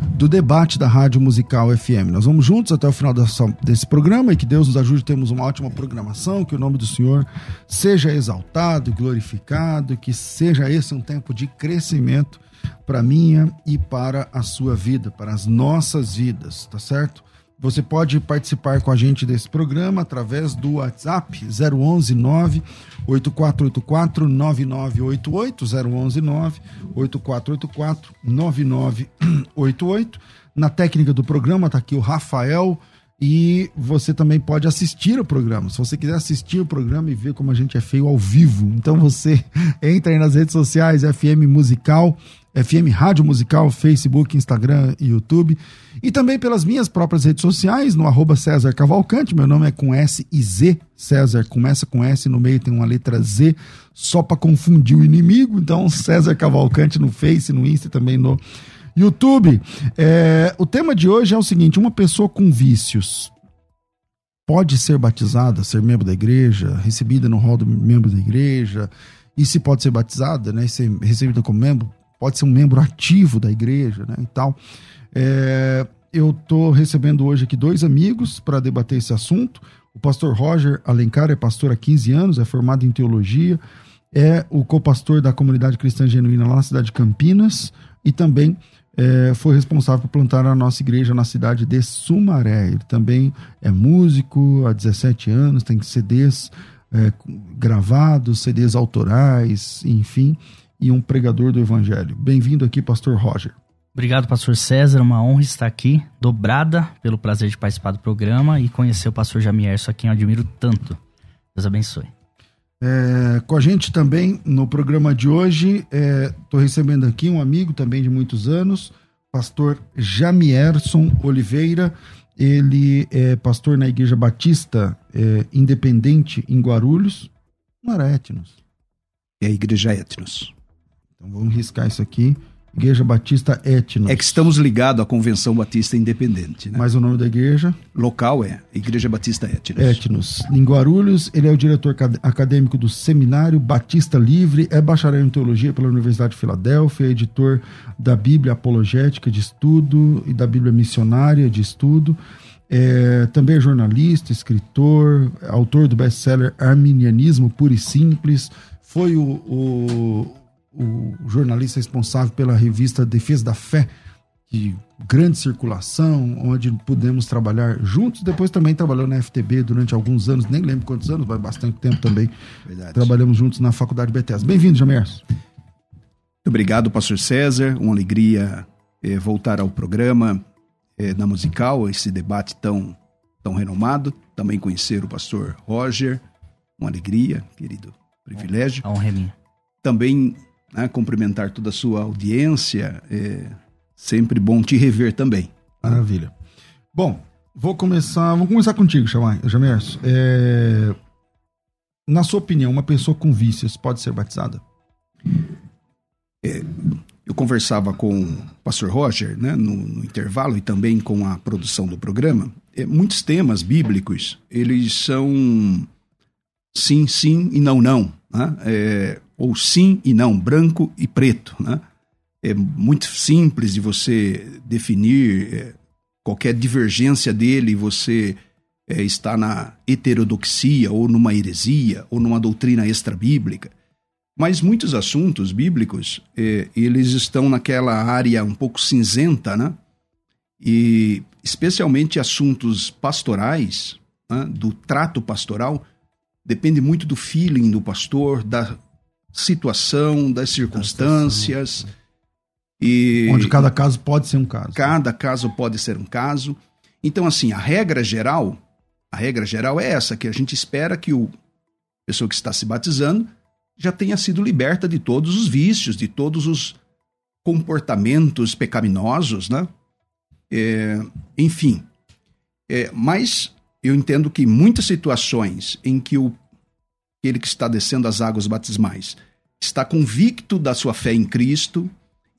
do debate da Rádio Musical FM. Nós vamos juntos até o final dessa, desse programa e que Deus nos ajude. Temos uma ótima programação, que o nome do Senhor seja exaltado, glorificado, que seja esse um tempo de crescimento para minha e para a sua vida, para as nossas vidas, tá certo? Você pode participar com a gente desse programa através do WhatsApp 011 9 8484 9988 011 9 8484 9988. Na técnica do programa está aqui o Rafael e você também pode assistir o programa. Se você quiser assistir o programa e ver como a gente é feio ao vivo, então você entra aí nas redes sociais FM Musical FM Rádio Musical, Facebook, Instagram e YouTube. E também pelas minhas próprias redes sociais, no arroba César Cavalcante. Meu nome é com S e Z. César começa com S, no meio tem uma letra Z, só para confundir o inimigo. Então, César Cavalcante no Face, no Insta e também no YouTube. É, o tema de hoje é o seguinte: uma pessoa com vícios pode ser batizada, ser membro da igreja, recebida no rol do membro da igreja, e se pode ser batizada, né, ser recebida como membro, pode ser um membro ativo da igreja, né, e tal. É, eu estou recebendo hoje aqui dois amigos para debater esse assunto. O pastor Roger Alencar é pastor há 15 anos, é formado em teologia, é o co-pastor da comunidade cristã genuína lá na cidade de Campinas e também é, foi responsável por plantar a nossa igreja na cidade de Sumaré. Ele também é músico há 17 anos, tem CDs é, gravados, CDs autorais, enfim e um pregador do Evangelho. Bem-vindo aqui, Pastor Roger. Obrigado, Pastor César. Uma honra estar aqui, dobrada pelo prazer de participar do programa e conhecer o Pastor Jamierso, a quem eu admiro tanto. Deus abençoe. É, com a gente também no programa de hoje, estou é, recebendo aqui um amigo também de muitos anos, Pastor Jamierson Oliveira. Ele é pastor na Igreja Batista é, Independente em Guarulhos. Não era Etnos. É a Igreja Etnos. Então vamos riscar isso aqui. Igreja Batista Etnos. É que estamos ligados à Convenção Batista Independente. Né? Mas o nome da igreja? Local é Igreja Batista Etnos. Etnos. Em Guarulhos, ele é o diretor acadêmico do Seminário Batista Livre, é bacharel em Teologia pela Universidade de Filadélfia, é editor da Bíblia Apologética de Estudo e da Bíblia Missionária de Estudo. É, também é jornalista, escritor, autor do best-seller Arminianismo Puro e Simples. Foi o, o o jornalista responsável pela revista Defesa da Fé, de grande circulação, onde pudemos trabalhar juntos. Depois também trabalhou na FTB durante alguns anos, nem lembro quantos anos, mas bastante tempo também. Verdade. Trabalhamos juntos na Faculdade BTS. Bem-vindo, Jamerson. Obrigado, pastor César. Uma alegria é, voltar ao programa é, na musical, esse debate tão, tão renomado. Também conhecer o pastor Roger. Uma alegria, querido privilégio. A honra é minha. Também né, cumprimentar toda a sua audiência. É sempre bom te rever também. Maravilha. Bom, vou começar. Vamos começar contigo, Jamerson. É, na sua opinião, uma pessoa com vícios pode ser batizada? É, eu conversava com o pastor Roger né, no, no, intervalo e também com a produção do programa. É, muitos temas bíblicos, eles são sim, sim e não, não. Né? É, ou sim e não, branco e preto. Né? É muito simples de você definir é, qualquer divergência dele, você é, está na heterodoxia, ou numa heresia, ou numa doutrina extra-bíblica. Mas muitos assuntos bíblicos, é, eles estão naquela área um pouco cinzenta, né? E especialmente assuntos pastorais, né? do trato pastoral, depende muito do feeling do pastor, da situação, das circunstâncias. E Onde cada caso pode ser um caso. Cada caso pode ser um caso. Então, assim, a regra geral, a regra geral é essa, que a gente espera que o pessoa que está se batizando já tenha sido liberta de todos os vícios, de todos os comportamentos pecaminosos, né? É, enfim. É, mas eu entendo que muitas situações em que o aquele que está descendo as águas batismais está convicto da sua fé em Cristo,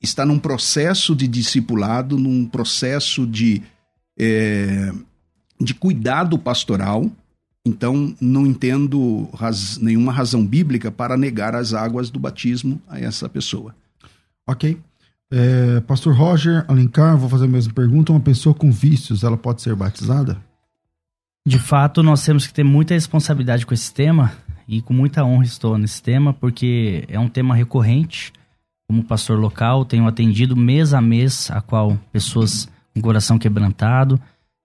está num processo de discipulado, num processo de, é, de cuidado pastoral. Então, não entendo raz, nenhuma razão bíblica para negar as águas do batismo a essa pessoa. Ok. É, Pastor Roger Alencar, vou fazer a mesma pergunta. Uma pessoa com vícios, ela pode ser batizada? De fato, nós temos que ter muita responsabilidade com esse tema e com muita honra estou nesse tema, porque é um tema recorrente. Como pastor local, tenho atendido mês a mês, a qual pessoas com coração quebrantado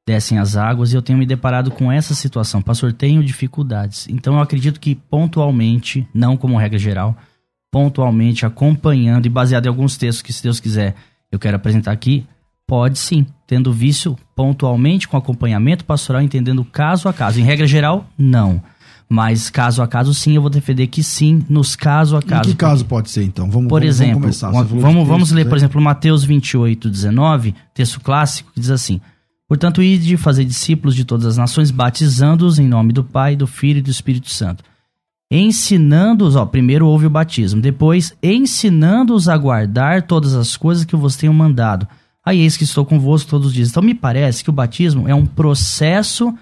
descem as águas e eu tenho me deparado com essa situação. Pastor, tenho dificuldades. Então eu acredito que pontualmente, não como regra geral, pontualmente, acompanhando e baseado em alguns textos que, se Deus quiser, eu quero apresentar aqui, pode sim, tendo vício pontualmente, com acompanhamento pastoral, entendendo caso a caso. Em regra geral, não. Mas caso a caso, sim, eu vou defender que sim, nos caso a caso. Em que caso pode ser, então? Vamos, por vamos, exemplo, vamos, vamos, vamos, vamos ler, por exemplo, Mateus 28, 19, texto clássico, que diz assim: Portanto, ide fazer discípulos de todas as nações, batizando-os em nome do Pai, do Filho e do Espírito Santo. Ensinando-os, ó, primeiro houve o batismo, depois ensinando-os a guardar todas as coisas que vos tenho mandado. Aí eis que estou convosco todos os dias. Então me parece que o batismo é um processo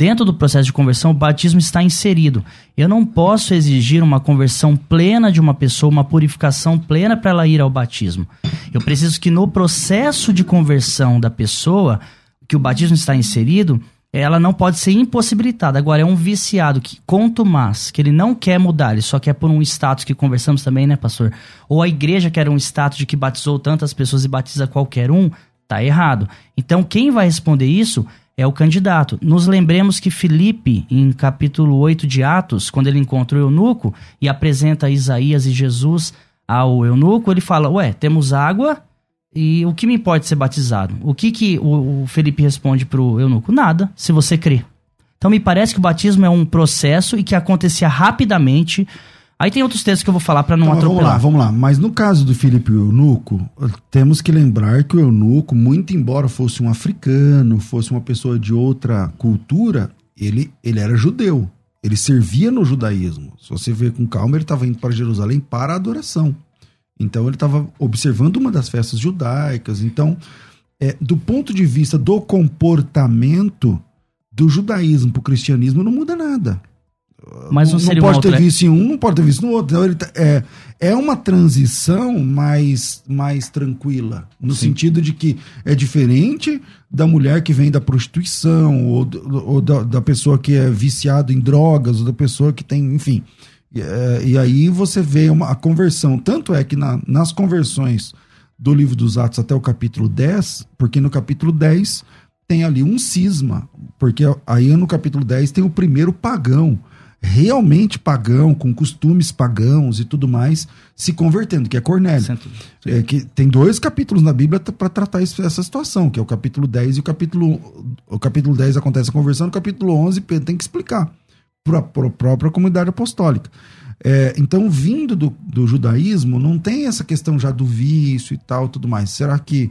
Dentro do processo de conversão, o batismo está inserido. Eu não posso exigir uma conversão plena de uma pessoa, uma purificação plena para ela ir ao batismo. Eu preciso que no processo de conversão da pessoa, que o batismo está inserido, ela não pode ser impossibilitada. Agora, é um viciado que, quanto mais, que ele não quer mudar, ele só quer por um status que conversamos também, né, pastor? Ou a igreja quer um status de que batizou tantas pessoas e batiza qualquer um, tá errado. Então, quem vai responder isso é o candidato. Nos lembremos que Filipe, em capítulo 8 de Atos, quando ele encontra o eunuco e apresenta Isaías e Jesus ao eunuco, ele fala: Ué, temos água e o que me importa ser batizado? O que, que o, o Felipe responde para o eunuco? Nada, se você crê. Então me parece que o batismo é um processo e que acontecia rapidamente Aí tem outros textos que eu vou falar para não então, atropelar. Vamos lá, vamos lá. Mas no caso do Filipe Eunuco, temos que lembrar que o Eunuco, muito embora fosse um africano, fosse uma pessoa de outra cultura, ele, ele era judeu. Ele servia no judaísmo. Se você ver com calma, ele estava indo para Jerusalém para a adoração. Então ele estava observando uma das festas judaicas. Então, é, do ponto de vista do comportamento do judaísmo para o cristianismo, não muda nada. Mas não, não pode outra... ter visto em um, não pode ter visto no outro. Então, ele tá, é, é uma transição mais, mais tranquila, no Sim. sentido de que é diferente da mulher que vem da prostituição, ou, ou da, da, pessoa que é viciada em drogas, ou da pessoa que tem, enfim. É, e aí você vê uma, a conversão. Tanto é que na, nas conversões do livro dos Atos até o capítulo 10, porque no capítulo 10 tem ali um cisma, porque aí no capítulo 10 tem o primeiro pagão realmente pagão, com costumes pagãos e tudo mais, se convertendo, que é Cornélio. É, que tem dois capítulos na Bíblia para tratar essa situação, que é o capítulo 10 e o capítulo. O capítulo 10 acontece a conversão, no capítulo 11 Pedro tem que explicar para a própria comunidade apostólica. É, então, vindo do, do judaísmo, não tem essa questão já do vício e tal, tudo mais. Será que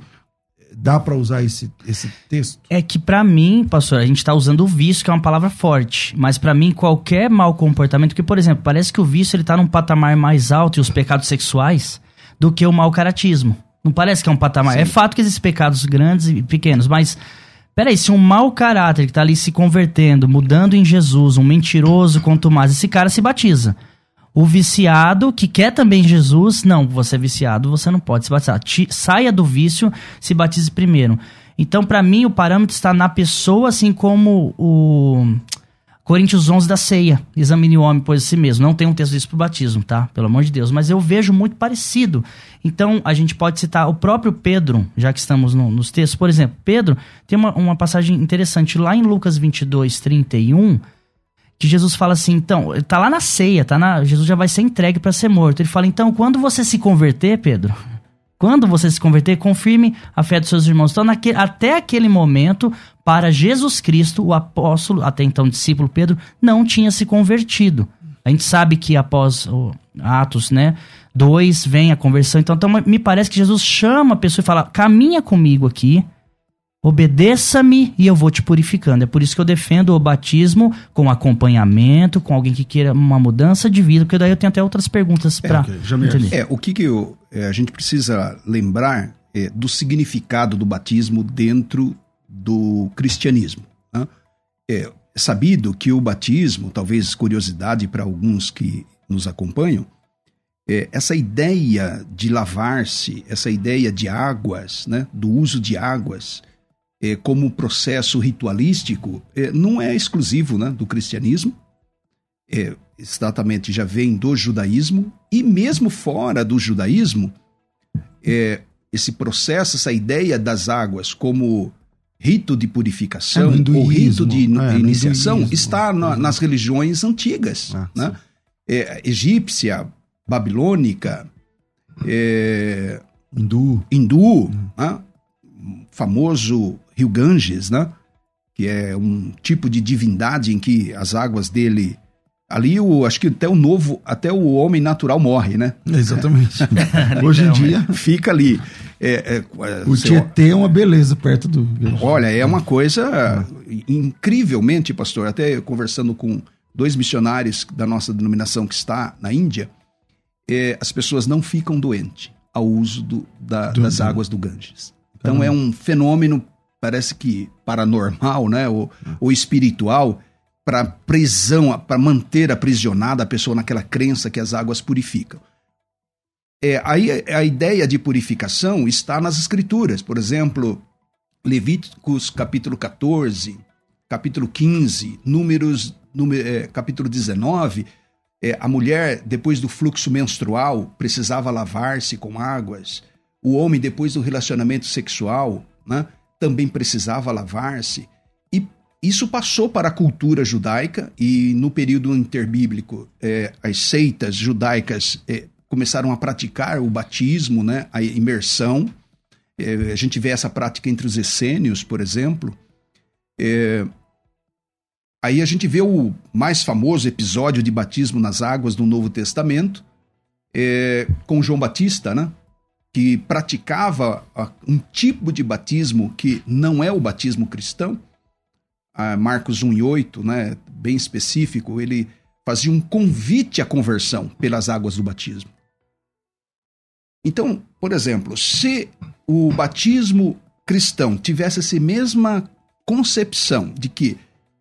dá para usar esse, esse texto? É que para mim, pastor, a gente tá usando o vício, que é uma palavra forte, mas para mim qualquer mau comportamento, que por exemplo, parece que o vício ele tá num patamar mais alto e os pecados sexuais do que o mau caratismo. Não parece que é um patamar. Sim. É fato que existem pecados grandes e pequenos, mas peraí, se um mau caráter que tá ali se convertendo, mudando em Jesus, um mentiroso quanto mais, esse cara se batiza. O viciado que quer também Jesus, não, você é viciado, você não pode se batizar. saia do vício, se batize primeiro. Então, para mim, o parâmetro está na pessoa, assim como o Coríntios 11 da ceia. Examine o homem, pois si mesmo. Não tem um texto disso pro batismo, tá? Pelo amor de Deus. Mas eu vejo muito parecido. Então, a gente pode citar o próprio Pedro, já que estamos no, nos textos. Por exemplo, Pedro tem uma, uma passagem interessante lá em Lucas 22, 31 que Jesus fala assim, então, tá lá na ceia, tá na, Jesus já vai ser entregue para ser morto. Ele fala, então, quando você se converter, Pedro, quando você se converter, confirme a fé dos seus irmãos. Então, naquele, até aquele momento, para Jesus Cristo, o apóstolo, até então discípulo Pedro, não tinha se convertido. A gente sabe que após o Atos, né, 2, vem a conversão. Então, então, me parece que Jesus chama a pessoa e fala: caminha comigo aqui, Obedeça-me e eu vou te purificando. É por isso que eu defendo o batismo com acompanhamento, com alguém que queira uma mudança de vida, porque daí eu tenho até outras perguntas para é, é, o que, que eu, é, a gente precisa lembrar é, do significado do batismo dentro do cristianismo. Né? É sabido que o batismo, talvez curiosidade para alguns que nos acompanham, é, essa ideia de lavar-se, essa ideia de águas, né, do uso de águas, é, como processo ritualístico é, não é exclusivo né, do cristianismo, é, exatamente já vem do judaísmo, e mesmo fora do judaísmo, é, esse processo, essa ideia das águas como rito de purificação é, ou rito de é, iniciação está na, nas religiões antigas, ah, né? egípcia, babilônica, hindu, hindu hum. né? famoso rio Ganges, né? Que é um tipo de divindade em que as águas dele ali o acho que até o novo até o homem natural morre né? Exatamente. Hoje em dia fica ali. É, é, o Tietê é uma beleza perto do olha é uma coisa incrivelmente pastor até conversando com dois missionários da nossa denominação que está na Índia é, as pessoas não ficam doentes ao uso do, da, do, das águas do Ganges. Então é um fenômeno parece que paranormal, né, ou, ou espiritual, para prisão, para manter aprisionada a pessoa naquela crença que as águas purificam. É, aí a ideia de purificação está nas escrituras, por exemplo, Levíticos capítulo 14, capítulo 15, Números, número, é, capítulo 19, é, a mulher, depois do fluxo menstrual, precisava lavar-se com águas. O homem, depois do relacionamento sexual, né, também precisava lavar-se. E isso passou para a cultura judaica, e no período interbíblico, é, as seitas judaicas é, começaram a praticar o batismo, né, a imersão. É, a gente vê essa prática entre os essênios, por exemplo. É, aí a gente vê o mais famoso episódio de batismo nas águas do Novo Testamento, é, com João Batista, né? Que praticava um tipo de batismo que não é o batismo cristão, Marcos 1 e 8, né, bem específico, ele fazia um convite à conversão pelas águas do batismo. Então, por exemplo, se o batismo cristão tivesse essa mesma concepção de que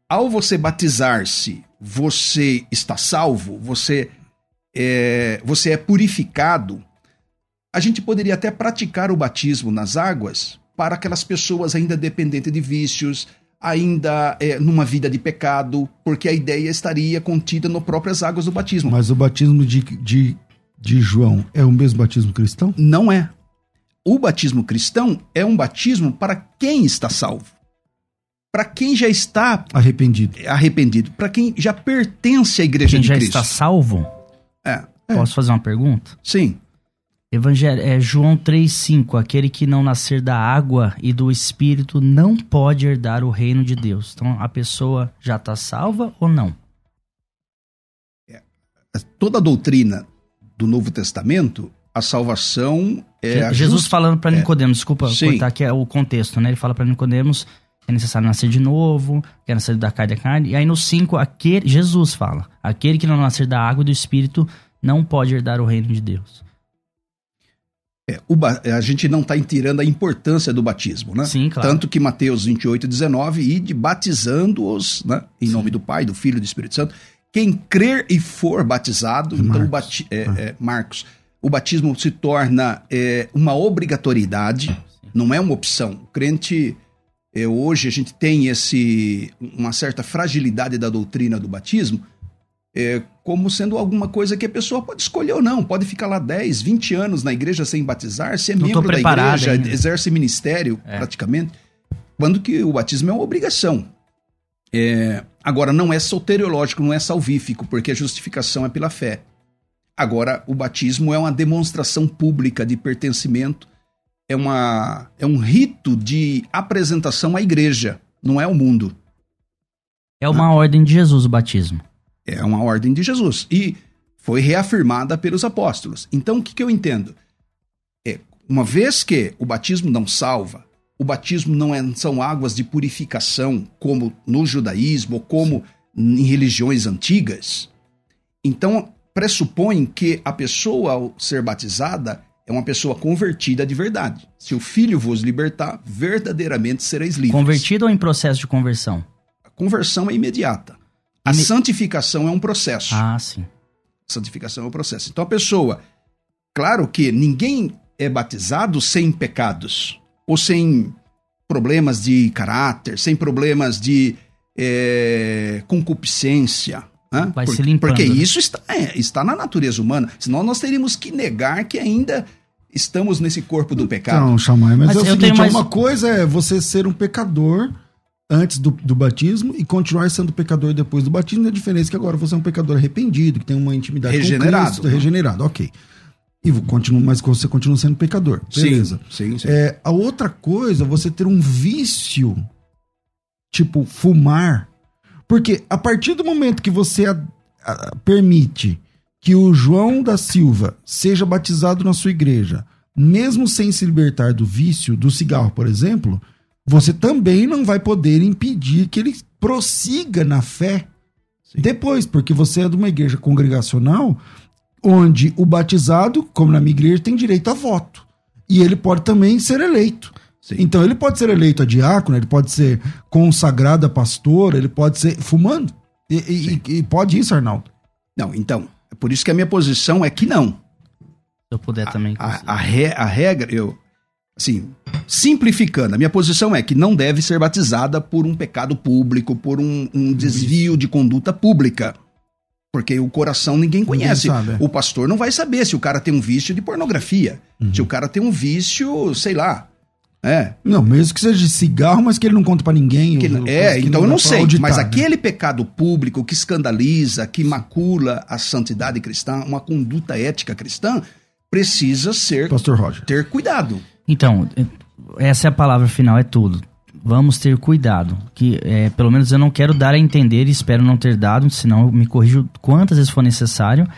ao você batizar-se, você está salvo, você é, você é purificado, a gente poderia até praticar o batismo nas águas para aquelas pessoas ainda dependentes de vícios, ainda é, numa vida de pecado, porque a ideia estaria contida no próprias águas do batismo. Mas o batismo de, de, de João é o mesmo batismo cristão? Não é. O batismo cristão é um batismo para quem está salvo. Para quem já está arrependido. Arrependido. Para quem já pertence à igreja quem de Cristo. Quem já está salvo? É. Posso fazer uma pergunta? Sim. Evangelho, é João 3,5: aquele que não nascer da água e do espírito não pode herdar o reino de Deus. Então a pessoa já está salva ou não? É, toda a doutrina do Novo Testamento, a salvação é. Jesus just... falando para é. Nicodemos, desculpa Sim. cortar aqui é o contexto, né? Ele fala para Nicodemos que é necessário nascer de novo, que é necessário da carne da carne. E aí no 5, aquele, Jesus fala: aquele que não nascer da água e do espírito não pode herdar o reino de Deus. É, o, a gente não está tirando a importância do batismo, né? Sim, claro. Tanto que Mateus 28, 19, e de batizando-os, né? Em Sim. nome do Pai, do Filho e do Espírito Santo. Quem crer e for batizado, Marcos. então o bati é, ah. é, Marcos, o batismo se torna é, uma obrigatoriedade, Sim. não é uma opção. O crente, é, hoje a gente tem esse, uma certa fragilidade da doutrina do batismo, é, como sendo alguma coisa que a pessoa pode escolher ou não. Pode ficar lá 10, 20 anos na igreja sem batizar, ser não membro da igreja, ainda. exerce ministério é. praticamente. Quando que o batismo é uma obrigação. É, agora, não é soteriológico, não é salvífico, porque a justificação é pela fé. Agora, o batismo é uma demonstração pública de pertencimento, é, uma, é um rito de apresentação à igreja, não é o mundo. É uma ah. ordem de Jesus o batismo. É uma ordem de Jesus. E foi reafirmada pelos apóstolos. Então, o que, que eu entendo? É, uma vez que o batismo não salva, o batismo não é, são águas de purificação, como no judaísmo ou como em religiões antigas, então pressupõe que a pessoa, ao ser batizada, é uma pessoa convertida de verdade. Se o filho vos libertar, verdadeiramente sereis livres. Convertido ou em processo de conversão? A conversão é imediata. A Ime... santificação é um processo. Ah, sim. A santificação é um processo. Então a pessoa, claro que ninguém é batizado sem pecados ou sem problemas de caráter, sem problemas de é, concupiscência. Né? Vai porque, se limpando. Porque isso está, é, está na natureza humana. Senão nós teríamos que negar que ainda estamos nesse corpo do pecado. Não, Xamã, mas, mas é o seguinte, mais... uma coisa é você ser um pecador antes do, do batismo e continuar sendo pecador depois do batismo. A diferença é que agora você é um pecador arrependido, que tem uma intimidade regenerado, com Cristo, regenerado, ok. E continua, mas você continua sendo pecador. Beleza. Sim, sim, sim. É, a outra coisa, você ter um vício, tipo fumar. Porque a partir do momento que você a, a, permite que o João da Silva seja batizado na sua igreja, mesmo sem se libertar do vício do cigarro, por exemplo, você também não vai poder impedir que ele prossiga na fé Sim. depois, porque você é de uma igreja congregacional onde o batizado, como na minha igreja, tem direito a voto. E ele pode também ser eleito. Sim. Então ele pode ser eleito a diácono, ele pode ser consagrado a pastor, ele pode ser fumando. E, e, e, pode isso, Arnaldo? Não, então. É por isso que a minha posição é que não. Se eu puder a, também. A, a, re, a regra, eu. Assim, simplificando, a minha posição é que não deve ser batizada por um pecado público, por um, um desvio de conduta pública. Porque o coração ninguém conhece. Ninguém o pastor não vai saber se o cara tem um vício de pornografia. Uhum. Se o cara tem um vício, sei lá. É. Não, mesmo que seja de cigarro, mas que ele não conta para ninguém. Que, é, então eu não sei. Auditar, mas né? aquele pecado público que escandaliza, que macula a santidade cristã, uma conduta ética cristã, precisa ser. Pastor Roger. Ter cuidado. Então, essa é a palavra final, é tudo vamos ter cuidado. Que é, pelo menos eu não quero dar a entender e espero não ter dado, senão eu me corrijo quantas vezes for necessário,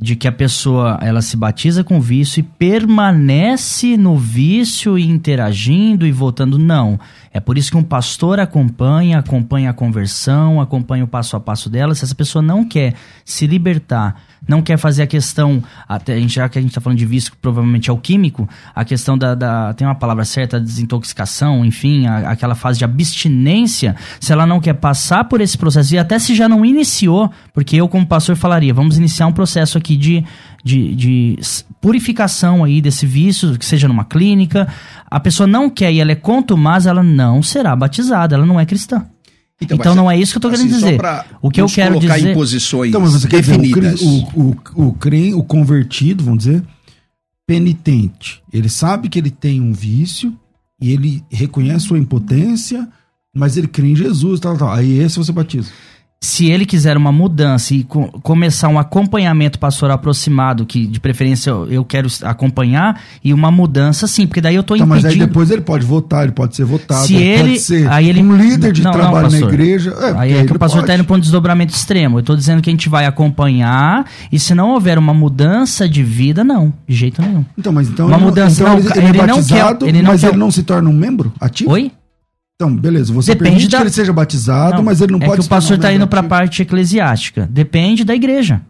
de que a pessoa ela se batiza com vício e permanece no vício e interagindo e voltando. Não. É por isso que um pastor acompanha, acompanha a conversão, acompanha o passo a passo dela. Se essa pessoa não quer se libertar não quer fazer a questão, até, já que a gente está falando de vício, provavelmente é o químico, a questão da, da tem uma palavra certa, desintoxicação, enfim, a, aquela fase de abstinência, se ela não quer passar por esse processo, e até se já não iniciou, porque eu como pastor falaria, vamos iniciar um processo aqui de, de, de purificação aí desse vício, que seja numa clínica, a pessoa não quer e ela é contumaz, ela não será batizada, ela não é cristã. Então, então não é isso que eu estou assim, querendo dizer. O que eu quero dizer. em posições então, você definidas. Dizer, o, o, o, o, o convertido, vamos dizer, penitente. Ele sabe que ele tem um vício e ele reconhece sua impotência, mas ele crê em Jesus, tal, tal. Aí esse você batiza se ele quiser uma mudança e co começar um acompanhamento pastoral aproximado, que de preferência eu, eu, quero acompanhar, e uma mudança sim, porque daí eu estou impedindo... Mas aí depois ele pode votar, ele pode ser votado, se ele, pode ser aí ele, um líder de não, trabalho não, na igreja. É, aí é que o pastor está indo para um desdobramento extremo. Eu estou dizendo que a gente vai acompanhar, e se não houver uma mudança de vida, não, de jeito nenhum. Então, mas então... Uma mudança, então não, ele, ele, ele é batizado, quer, ele mas quer... ele não se torna um membro ativo? Oi? Então, beleza, você Depende permite da... que ele seja batizado, não, mas ele não é pode... É que o pastor está indo para a parte eclesiástica. Depende da igreja.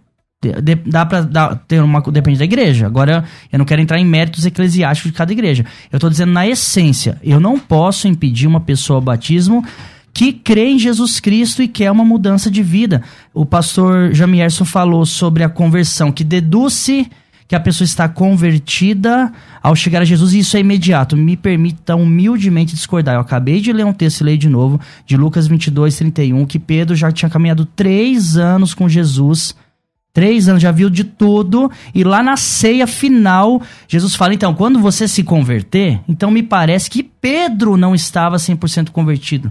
De, dá para ter uma... Depende da igreja. Agora, eu não quero entrar em méritos eclesiásticos de cada igreja. Eu estou dizendo na essência. Eu não posso impedir uma pessoa ao batismo que crê em Jesus Cristo e quer uma mudança de vida. O pastor Jamierson falou sobre a conversão, que deduz-se que a pessoa está convertida ao chegar a Jesus e isso é imediato. Me permita humildemente discordar. Eu acabei de ler um texto e leio de novo, de Lucas 22, 31, que Pedro já tinha caminhado três anos com Jesus. Três anos, já viu de tudo. E lá na ceia final, Jesus fala: então, quando você se converter, então me parece que Pedro não estava 100% convertido.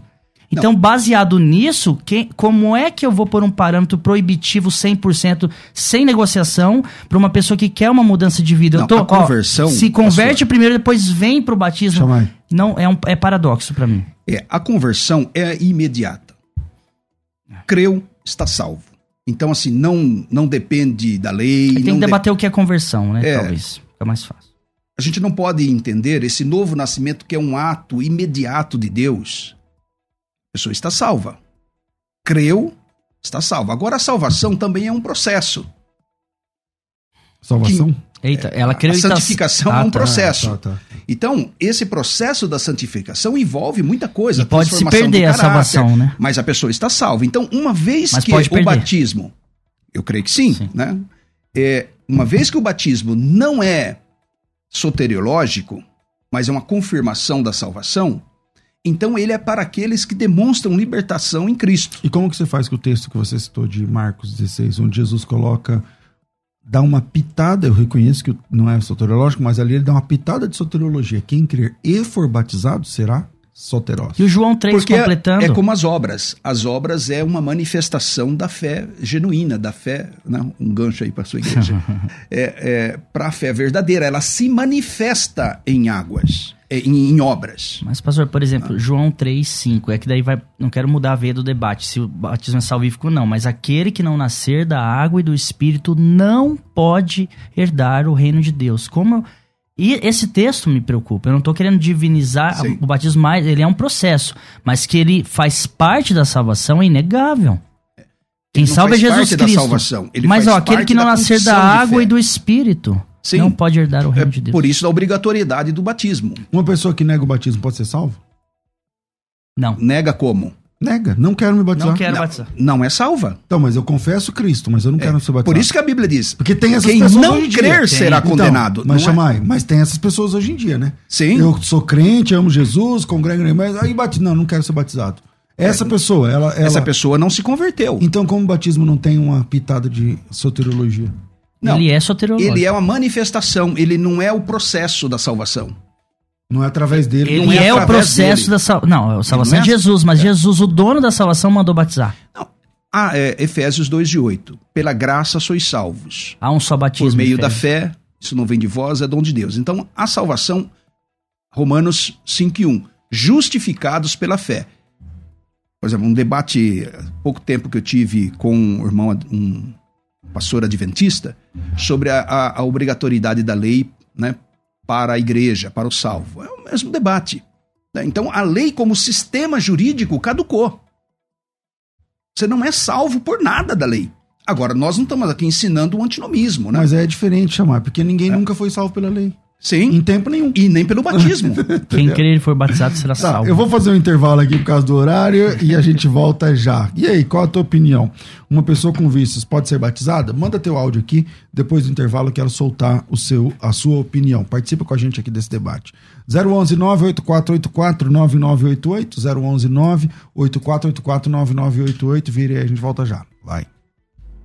Então, não. baseado nisso, quem, como é que eu vou pôr um parâmetro proibitivo 100% sem negociação para uma pessoa que quer uma mudança de vida? Não, tô, a conversão. Ó, se converte primeiro, depois vem para o batismo. Não é, um, é paradoxo para mim. É, a conversão é imediata. Creu, está salvo. Então, assim, não, não depende da lei. tem que debater de... o que é conversão, né? É, Talvez. Fica mais fácil. A gente não pode entender esse novo nascimento que é um ato imediato de Deus. A pessoa está salva. Creu, está salva. Agora, a salvação também é um processo. Salvação? Que, Eita, ela creu a santificação tá... é um processo. Ah, tá, tá. Então, esse processo da santificação envolve muita coisa. E pode se perder caráter, a salvação, né? Mas a pessoa está salva. Então, uma vez mas que o perder. batismo, eu creio que sim, sim. né? É, uma vez que o batismo não é soteriológico, mas é uma confirmação da salvação, então ele é para aqueles que demonstram libertação em Cristo. E como que você faz com o texto que você citou de Marcos 16, onde Jesus coloca dá uma pitada, eu reconheço que não é soteriológico, mas ali ele dá uma pitada de soteriologia. Quem crer e for batizado será soterós. E o João 3 Porque completando. É, é, como as obras. As obras é uma manifestação da fé genuína, da fé, não, né? um gancho aí para sua igreja. é, é para a fé verdadeira, ela se manifesta em águas. É, em, em, obras. Mas, pastor, por exemplo, ah. João 3, 5, é que daí vai. Não quero mudar a veia do debate, se o batismo é salvífico ou não, mas aquele que não nascer da água e do Espírito não pode herdar o reino de Deus. Como. E esse texto me preocupa. Eu não estou querendo divinizar Sim. o batismo, mais ele é um processo, mas que ele faz parte da salvação é inegável. Quem salva é Jesus Cristo. mas ó, aquele que não nascer da água e do Espírito. Sim. Não pode herdar o reino é de Deus. Por isso a obrigatoriedade do batismo. Uma pessoa que nega o batismo pode ser salvo? Não. Nega como? Nega, não quero me batizar. Não quero não, batizar. Não é salva. Então, mas eu confesso Cristo, mas eu não é, quero ser batizado. Por isso que a Bíblia diz. Porque tem essas quem pessoas não crer dia. será tem. condenado. Então, mas chamai, é? mas tem essas pessoas hoje em dia, né? Sim. Eu sou crente, amo Jesus, congrego, mas aí bate, não, não quero ser batizado. Essa é, pessoa, ela, ela, Essa pessoa não se converteu. Então, como o batismo não tem uma pitada de soteriologia? Não, ele é soteriológico. Ele é uma manifestação, ele não é o processo da salvação. Não é através dele. Ele é, é o processo dele. da salvação. Não, é a salvação é... de Jesus, mas é. Jesus, o dono da salvação, mandou batizar. Não. Ah, é, Efésios 2 de 8. Pela graça sois salvos. Há um só batismo. Por meio da fé, isso não vem de vós, é dom de Deus. Então, a salvação, Romanos 5 e 1. Justificados pela fé. Por exemplo, um debate, pouco tempo que eu tive com um irmão, um pastor adventista, sobre a, a, a obrigatoriedade da lei né, para a igreja, para o salvo. É o mesmo debate. Né? Então, a lei, como sistema jurídico, caducou. Você não é salvo por nada da lei. Agora, nós não estamos aqui ensinando o antinomismo, né? Mas é diferente chamar, porque ninguém é. nunca foi salvo pela lei. Sim. Em tempo nenhum. E nem pelo batismo. Quem crer e for batizado será tá, salvo. Eu vou fazer um intervalo aqui por causa do horário e a gente volta já. E aí, qual a tua opinião? Uma pessoa com vícios pode ser batizada? Manda teu áudio aqui. Depois do intervalo, eu quero soltar o seu, a sua opinião. Participa com a gente aqui desse debate. 011 98484 9988 011 98484 9988 Vire aí, a gente volta já. Vai.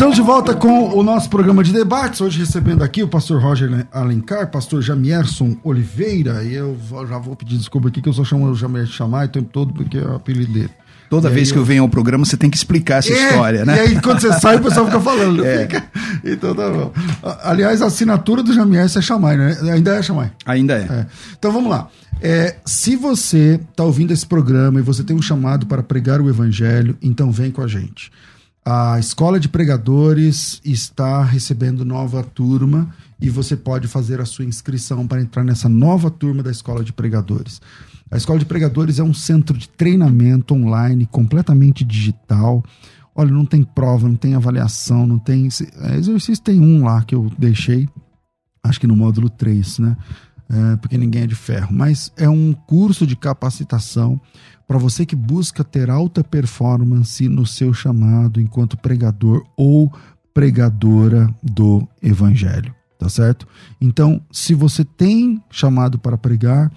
Estamos de volta com o nosso programa de debates. Hoje recebendo aqui o pastor Roger Alencar, pastor Jamierson Oliveira. E eu já vou pedir desculpa aqui que eu só chamo o Jamier de chamar o tempo todo porque é o apelido dele. Toda e vez que eu... venho ao programa, você tem que explicar essa é, história, né? E aí, quando você sai, o pessoal fica falando. É. Fica... Então tá bom. Aliás, a assinatura do Jamier é Chamai, né? Ainda é Chamai. Ainda é. é. Então vamos lá. É, se você está ouvindo esse programa e você tem um chamado para pregar o evangelho, então vem com a gente. A Escola de Pregadores está recebendo nova turma e você pode fazer a sua inscrição para entrar nessa nova turma da Escola de Pregadores. A Escola de Pregadores é um centro de treinamento online completamente digital. Olha, não tem prova, não tem avaliação, não tem. É, exercício tem um lá que eu deixei, acho que no módulo 3, né? É, porque ninguém é de ferro. Mas é um curso de capacitação para você que busca ter alta performance no seu chamado enquanto pregador ou pregadora do Evangelho tá certo? Então, se você tem chamado para pregar,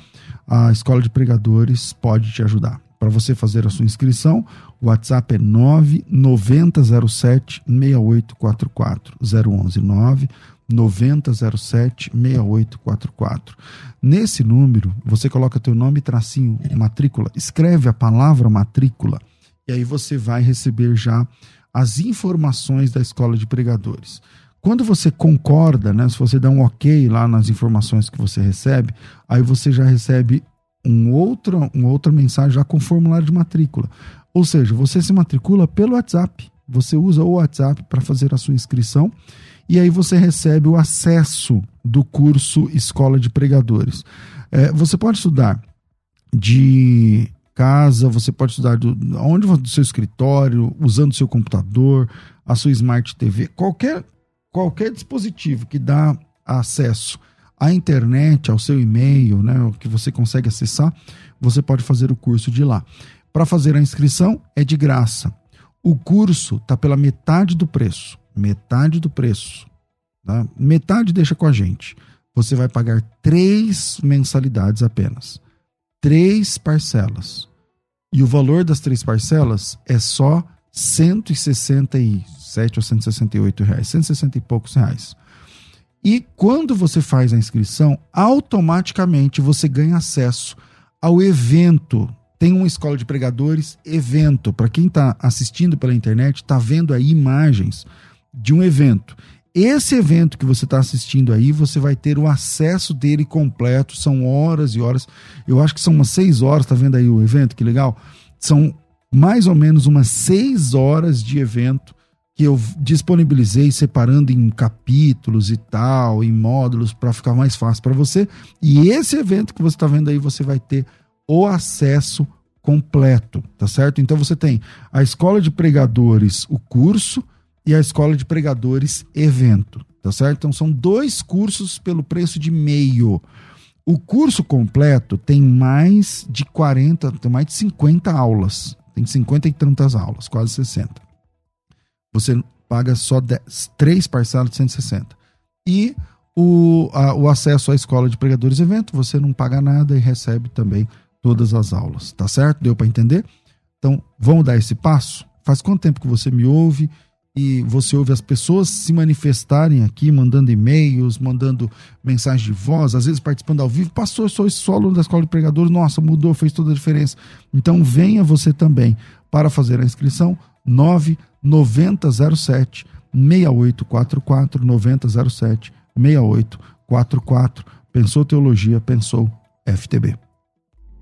a Escola de Pregadores pode te ajudar. Para você fazer a sua inscrição, o WhatsApp é 9907 6844 011 9 9007 6844. Nesse número, você coloca teu nome, tracinho, matrícula, escreve a palavra matrícula e aí você vai receber já as informações da escola de pregadores. Quando você concorda, né, se você dá um ok lá nas informações que você recebe, aí você já recebe um outro, uma outra mensagem já com formulário de matrícula. Ou seja, você se matricula pelo WhatsApp. Você usa o WhatsApp para fazer a sua inscrição e aí você recebe o acesso do curso Escola de Pregadores. É, você pode estudar de casa, você pode estudar do, onde do seu escritório, usando o seu computador, a sua Smart TV, qualquer qualquer dispositivo que dá acesso à internet, ao seu e-mail, né, que você consegue acessar, você pode fazer o curso de lá. Para fazer a inscrição é de graça. O curso está pela metade do preço. Metade do preço. Tá? Metade deixa com a gente. Você vai pagar três mensalidades apenas. Três parcelas. E o valor das três parcelas é só 167 ou 168 reais, 160 e poucos reais. E quando você faz a inscrição, automaticamente você ganha acesso ao evento. Tem uma escola de pregadores, evento. Para quem está assistindo pela internet, está vendo aí imagens de um evento. Esse evento que você está assistindo aí, você vai ter o acesso dele completo. São horas e horas. Eu acho que são umas seis horas. Tá vendo aí o evento? Que legal. São mais ou menos umas seis horas de evento que eu disponibilizei separando em capítulos e tal, em módulos para ficar mais fácil para você. E esse evento que você está vendo aí, você vai ter o acesso completo, tá certo? Então você tem a escola de pregadores, o curso, e a escola de pregadores, evento, tá certo? Então são dois cursos pelo preço de meio. O curso completo tem mais de 40, tem mais de 50 aulas, tem 50 e tantas aulas, quase 60. Você paga só 10, 3 parcelas de 160. E o, a, o acesso à escola de pregadores evento, você não paga nada e recebe também todas as aulas, tá certo? Deu para entender? Então, vamos dar esse passo? Faz quanto tempo que você me ouve e você ouve as pessoas se manifestarem aqui, mandando e-mails, mandando mensagem de voz, às vezes participando ao vivo. Pastor, sou aluno da escola de pregadores, nossa, mudou, fez toda a diferença. Então venha você também para fazer a inscrição 99007 6844 9007 6844. Pensou teologia, pensou FTB.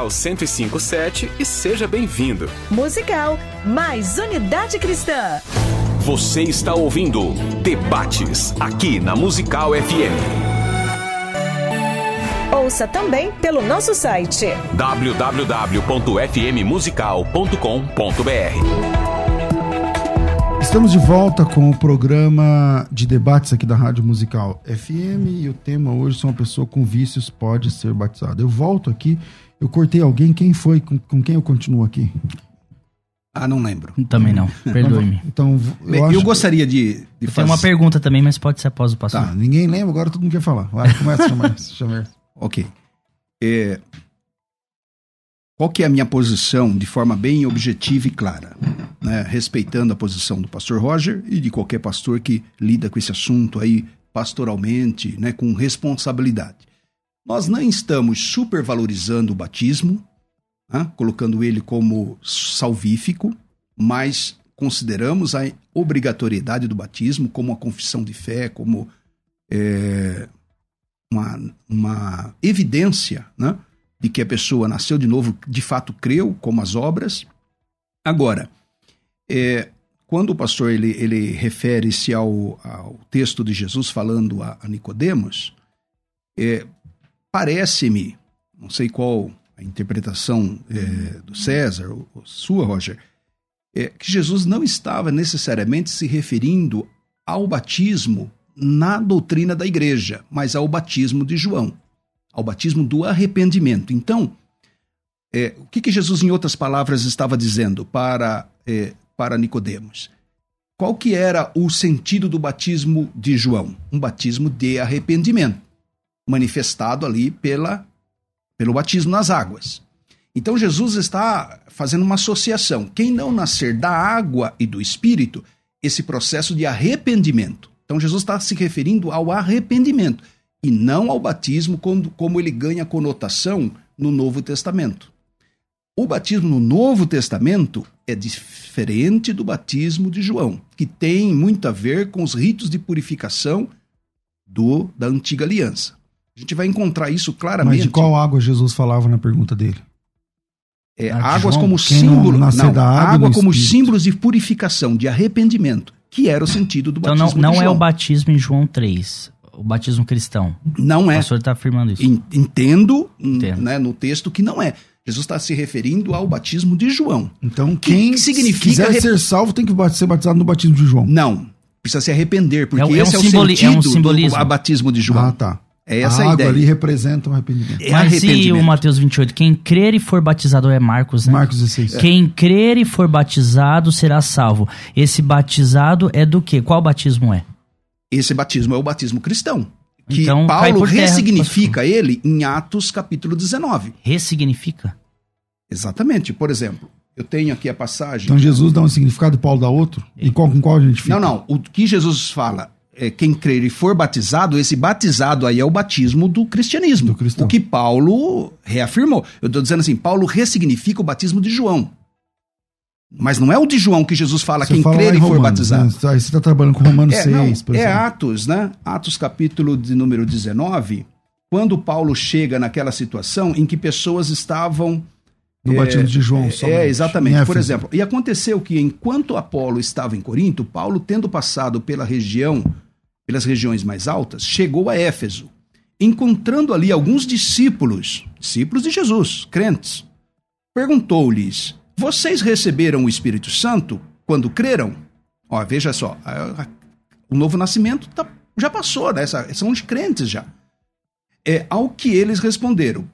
Musical 1057 e seja bem-vindo. Musical, mais unidade cristã. Você está ouvindo Debates aqui na Musical FM. Ouça também pelo nosso site www.fmmusical.com.br. Estamos de volta com o programa de debates aqui da Rádio Musical FM e o tema hoje são uma pessoa com vícios pode ser batizada. Eu volto aqui eu cortei alguém, quem foi? Com, com quem eu continuo aqui? Ah, não lembro. Também não, perdoe-me. Então, eu, eu acho... gostaria de, de fazer... uma pergunta também, mas pode ser após o pastor. Tá, ninguém lembra, agora todo mundo quer falar. Vai, começa a chamar. chamar. Ok. É... Qual que é a minha posição de forma bem objetiva e clara? Né? Respeitando a posição do pastor Roger e de qualquer pastor que lida com esse assunto aí pastoralmente, né, com responsabilidade. Nós não estamos supervalorizando o batismo, né, colocando ele como salvífico, mas consideramos a obrigatoriedade do batismo como uma confissão de fé, como é, uma, uma evidência né, de que a pessoa nasceu de novo, de fato creu, como as obras. Agora, é, quando o pastor ele, ele refere-se ao, ao, texto de Jesus falando a, a Nicodemos, é, parece-me, não sei qual a interpretação é, do César, ou, ou sua, Roger, é, que Jesus não estava necessariamente se referindo ao batismo na doutrina da igreja, mas ao batismo de João, ao batismo do arrependimento. Então, é, o que, que, Jesus, em outras palavras, estava dizendo para é, para Nicodemos. Qual que era o sentido do batismo de João? Um batismo de arrependimento, manifestado ali pela, pelo batismo nas águas. Então Jesus está fazendo uma associação. Quem não nascer da água e do espírito, esse processo de arrependimento. Então Jesus está se referindo ao arrependimento e não ao batismo como, como ele ganha conotação no Novo Testamento. O batismo no Novo Testamento é diferente do batismo de João, que tem muito a ver com os ritos de purificação do da antiga aliança. A gente vai encontrar isso claramente. Mas de qual água Jesus falava na pergunta dele? É, águas João, como símbolo, não, não da água, água como símbolos de purificação, de arrependimento, que era o sentido do então batismo. Então não, não é o batismo em João 3, o batismo cristão. Não é. O senhor está afirmando isso. Entendo, Entendo. Né, no texto que não é. Jesus está se referindo ao batismo de João. Então, quem que significa quiser ser salvo tem que ser batizado no batismo de João. Não, precisa se arrepender, porque é, esse é, um é o sentido é um simbolismo. do batismo de João. Ah, tá. É essa a, a água ideia. ali representa o arrependimento. É Mas arrependimento. e o Mateus 28? Quem crer e for batizado é Marcos, né? Marcos 16. Quem crer e for batizado será salvo. Esse batizado é do quê? Qual batismo é? Esse batismo é o batismo cristão que então, Paulo ressignifica terra, ele em Atos capítulo 19. Ressignifica? Exatamente. Por exemplo, eu tenho aqui a passagem. Então Jesus dá um significado e Paulo dá outro? E qual, com qual a gente fica? Não, não. O que Jesus fala é quem crer e for batizado, esse batizado aí é o batismo do cristianismo. Do o que Paulo reafirmou. Eu estou dizendo assim, Paulo ressignifica o batismo de João. Mas não é o de João que Jesus fala, você quem fala crer e for batizado. Né? Você está trabalhando com Romanos é, 6, não, por É Atos, né? Atos capítulo de número 19, quando Paulo chega naquela situação em que pessoas estavam no é, batismo de João, é, somente. É, exatamente. Por exemplo, e aconteceu que enquanto Apolo estava em Corinto, Paulo, tendo passado pela região, pelas regiões mais altas, chegou a Éfeso, encontrando ali alguns discípulos, discípulos de Jesus, crentes. Perguntou-lhes: Vocês receberam o Espírito Santo quando creram? Ó, veja só, o novo nascimento tá, já passou, né? São de crentes já. É, ao que eles responderam: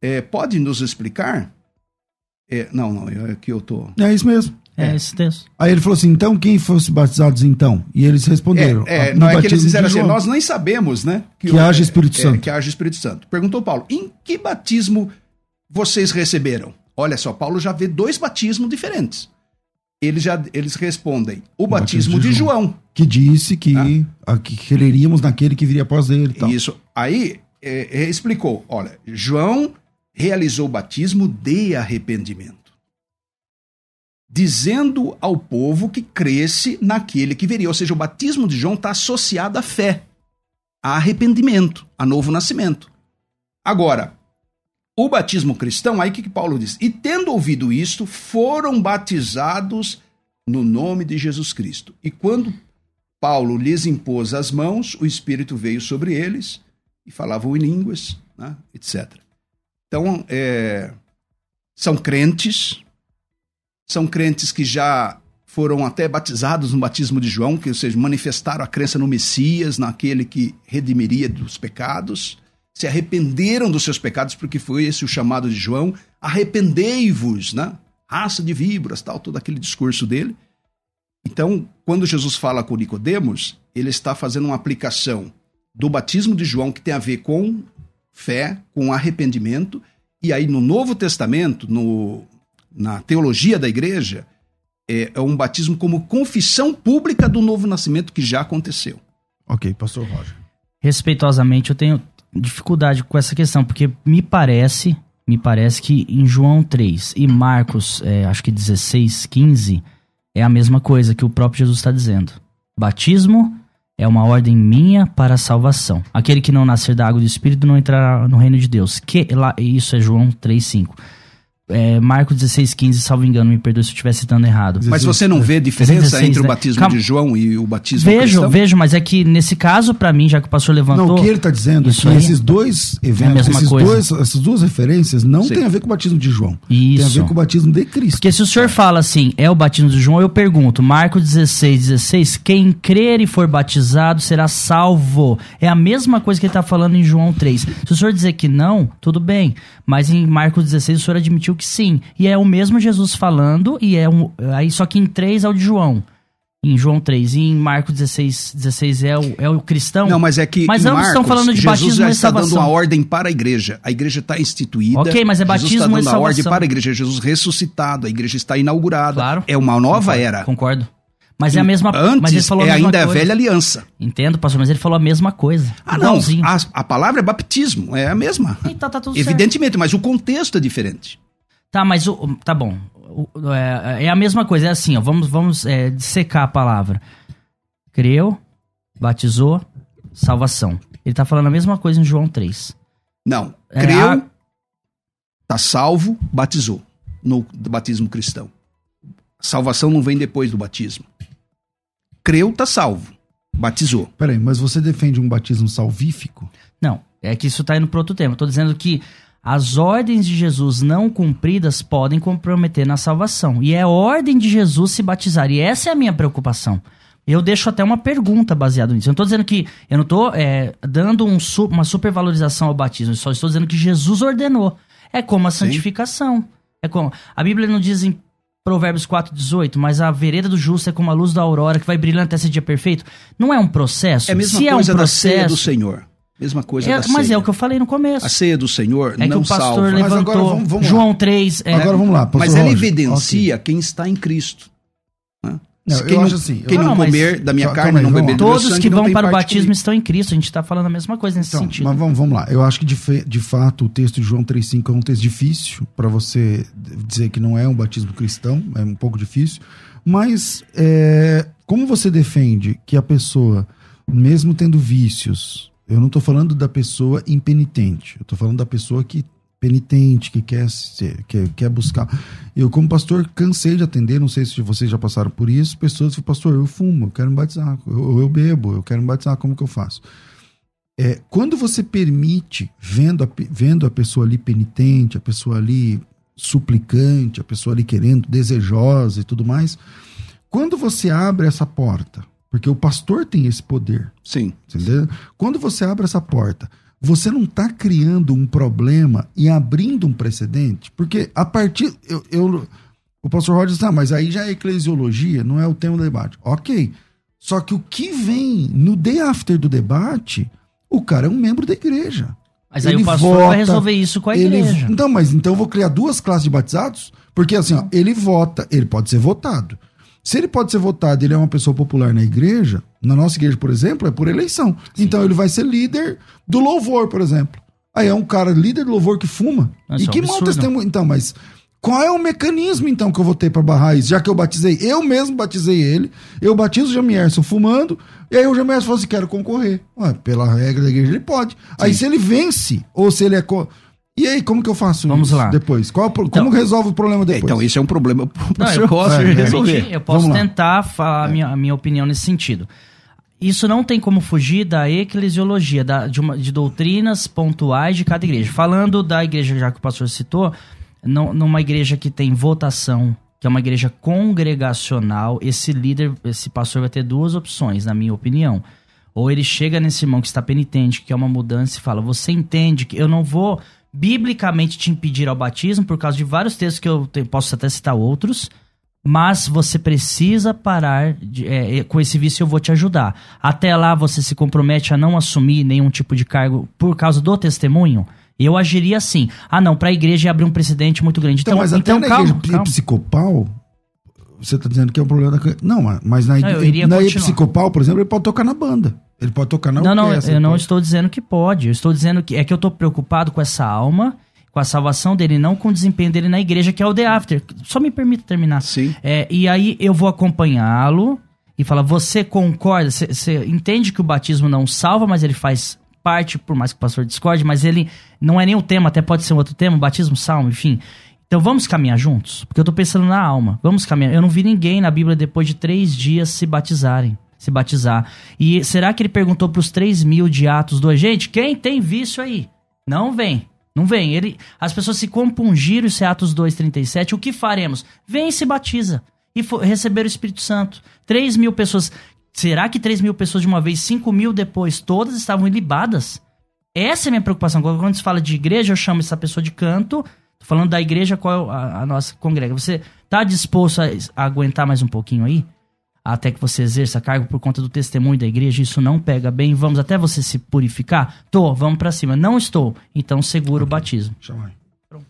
é, Pode nos explicar? É, não, não, é que eu tô. É isso mesmo. É, esse texto. Aí ele falou assim: então quem fosse batizados então? E eles responderam. É, é não é que eles disseram assim: nós nem sabemos, né? Que, que haja Espírito é, Santo. que haja Espírito Santo. Perguntou Paulo: em que batismo vocês receberam? Olha só, Paulo já vê dois batismos diferentes. Eles, já, eles respondem: o, o batismo, batismo de, de João, João, Que disse que, ah. que creríamos naquele que viria após ele. Tal. Isso. Aí é, explicou: olha, João realizou o batismo de arrependimento, dizendo ao povo que cresce naquele que viria. Ou seja, o batismo de João está associado à fé, a arrependimento, a novo nascimento. Agora, o batismo cristão, aí que, que Paulo diz? E tendo ouvido isto, foram batizados no nome de Jesus Cristo. E quando Paulo lhes impôs as mãos, o Espírito veio sobre eles e falavam em línguas, né, etc. Então, é, são crentes, são crentes que já foram até batizados no batismo de João, que ou seja, manifestaram a crença no Messias, naquele que redimiria dos pecados, se arrependeram dos seus pecados, porque foi esse o chamado de João, arrependei-vos, né? raça de víboras, tal, todo aquele discurso dele. Então, quando Jesus fala com Nicodemos, ele está fazendo uma aplicação do batismo de João que tem a ver com fé, com arrependimento, e aí no Novo Testamento, no, na teologia da igreja, é, é um batismo como confissão pública do novo nascimento que já aconteceu. Ok, pastor Roger. Respeitosamente, eu tenho dificuldade com essa questão, porque me parece, me parece que em João 3 e Marcos, é, acho que 16, 15, é a mesma coisa que o próprio Jesus está dizendo. Batismo é uma ordem minha para a salvação. Aquele que não nascer da água do Espírito não entrará no reino de Deus. Que lá, isso é João 3:5 é, Marcos 16, 15, salvo engano, me perdoe se eu estiver citando errado. Mas você não vê diferença 16, entre o né? batismo né? de João e o batismo Vejo, cristão? vejo, mas é que nesse caso, para mim, já que o pastor levantou... Não, o que ele está dizendo é que esses dois eventos, é esses dois, essas duas referências não Sim. tem a ver com o batismo de João. Isso. Tem a ver com o batismo de Cristo. Porque se o senhor fala assim, é o batismo de João, eu pergunto, Marcos 16, 16, quem crer e for batizado será salvo. É a mesma coisa que ele está falando em João 3. Se o senhor dizer que não, tudo bem. Mas em Marcos 16 o senhor admitiu que sim. E é o mesmo Jesus falando, e é um. Aí só que em 3 é o de João. Em João 3 e em Marcos 16, 16 é o, é o cristão. Não, mas é que. Mas ambos estão falando de Jesus batismo já está dando uma ordem para a igreja. A igreja está instituída. Ok, mas é batismo Jesus está dando e salvação. a ordem para a igreja. Jesus ressuscitado. A igreja está inaugurada. Claro. É uma nova concordo, era. Concordo. Mas é a mesma Antes mas ele falou é ainda coisa. a velha aliança. Entendo, pastor, mas ele falou a mesma coisa. Ah, não. A, a, palavra é baptismo, é a mesma. Tá tudo Evidentemente, certo. mas o contexto é diferente. Tá, mas o. Tá bom. O, é, é, a mesma coisa, é assim, ó. Vamos, vamos é, secar a palavra. Creu, batizou, salvação. Ele tá falando a mesma coisa em João 3. Não. Creu, é a... tá salvo, batizou. No batismo cristão. Salvação não vem depois do batismo. Creu, tá salvo. Batizou. Peraí, mas você defende um batismo salvífico? Não, é que isso tá indo para outro tema. Eu tô dizendo que as ordens de Jesus não cumpridas podem comprometer na salvação. E é ordem de Jesus se batizar. E essa é a minha preocupação. Eu deixo até uma pergunta baseada nisso. Eu não estou dizendo que. Eu não estou é, dando um, uma supervalorização ao batismo. Eu só estou dizendo que Jesus ordenou. É como a santificação. Sim. É como. A Bíblia não diz em Provérbios 4,18, mas a vereda do justo é como a luz da aurora que vai brilhando até esse dia perfeito. Não é um processo? É a mesma Se coisa é um processo, da ceia do Senhor. Mesma coisa é, da ceia. Mas é o que eu falei no começo. A ceia do Senhor é não que o pastor salva. levantou Mas agora vamos, vamos João 3. É, agora vamos lá. Mas ela evidencia okay. quem está em Cristo. Não, quem eu não, acho assim. Quem eu, não, não comer da minha carne, aí, não beber do meu Todos sangue, que vão para o batismo comigo. estão em Cristo. A gente está falando a mesma coisa nesse então, sentido. Mas vamos, vamos lá. Eu acho que de, de fato o texto de João 3,5 é um texto difícil para você dizer que não é um batismo cristão. É um pouco difícil. Mas é, como você defende que a pessoa, mesmo tendo vícios, eu não estou falando da pessoa impenitente, eu estou falando da pessoa que penitente, que quer, ser, quer, quer buscar. Eu, como pastor, cansei de atender, não sei se vocês já passaram por isso, pessoas que pastor, eu fumo, eu quero me batizar, eu, eu bebo, eu quero me batizar, como que eu faço? É, quando você permite, vendo a, vendo a pessoa ali penitente, a pessoa ali suplicante, a pessoa ali querendo, desejosa e tudo mais, quando você abre essa porta, porque o pastor tem esse poder. Sim. Entendeu? Quando você abre essa porta, você não está criando um problema e abrindo um precedente? Porque a partir. Eu, eu o pastor Rogers diz, ah, mas aí já é eclesiologia, não é o tema do debate. Ok. Só que o que vem no day after do debate, o cara é um membro da igreja. Mas aí ele o pastor vota, vai resolver isso com a ele, igreja. Então, mas então eu vou criar duas classes de batizados? Porque assim, ó, ele vota, ele pode ser votado. Se ele pode ser votado, ele é uma pessoa popular na igreja, na nossa igreja, por exemplo, é por eleição. Sim. Então ele vai ser líder do louvor, por exemplo. Aí é um cara líder do louvor que fuma. Nossa, e que é um mau testemunho. Então, mas qual é o mecanismo, então, que eu vou ter para barrar isso? Já que eu batizei, eu mesmo batizei ele, eu batizo o Jamierson fumando, e aí o Jamierson falou assim: quero concorrer. Ué, pela regra da igreja, ele pode. Sim. Aí se ele vence, ou se ele é. Co... E aí, como que eu faço Vamos isso lá. depois? Qual, então, como resolve o problema depois? Então, isso é um problema para eu posso é, resolver. Eu posso tentar falar a minha, a minha opinião nesse sentido. Isso não tem como fugir da eclesiologia, da, de, uma, de doutrinas pontuais de cada igreja. Falando da igreja, já que o pastor citou, não, numa igreja que tem votação, que é uma igreja congregacional, esse líder, esse pastor vai ter duas opções, na minha opinião. Ou ele chega nesse irmão que está penitente, que é uma mudança, e fala: Você entende que eu não vou biblicamente te impedir ao batismo, por causa de vários textos que eu tenho, posso até citar outros, mas você precisa parar de, é, com esse vício, eu vou te ajudar. Até lá você se compromete a não assumir nenhum tipo de cargo por causa do testemunho. Eu agiria assim. Ah, não, para a igreja abrir um precedente muito grande. Então, então mas então, até na calma, igreja calma. psicopal, você está dizendo que é um problema da... Não, mas na, não, na psicopal, por exemplo, ele pode tocar na banda. Ele pode tocar na Não, não, eu não estou dizendo que pode. Eu estou dizendo que é que eu estou preocupado com essa alma, com a salvação dele, não com o desempenho dele na igreja, que é o The After. Só me permita terminar. Sim. É, e aí eu vou acompanhá-lo e falar: você concorda? Você entende que o batismo não salva, mas ele faz parte, por mais que o pastor discorde, mas ele não é nem o tema, até pode ser um outro tema, batismo, salmo, enfim. Então vamos caminhar juntos? Porque eu tô pensando na alma. Vamos caminhar. Eu não vi ninguém na Bíblia depois de três dias se batizarem se batizar. E será que ele perguntou para os 3 mil de Atos 2? Gente, quem tem vício aí? Não vem. Não vem. Ele, as pessoas se compungiram, isso é Atos 2,37. O que faremos? Vem e se batiza. E for, receber o Espírito Santo. 3 mil pessoas. Será que 3 mil pessoas de uma vez, 5 mil depois, todas estavam ilibadas? Essa é a minha preocupação. Quando se fala de igreja, eu chamo essa pessoa de canto. Tô falando da igreja, qual é a, a nossa congrega. Você tá disposto a, a aguentar mais um pouquinho aí? Até que você exerça cargo por conta do testemunho da igreja, isso não pega bem, vamos até você se purificar? Tô, vamos para cima. Não estou, então segura okay. o batismo. Pronto.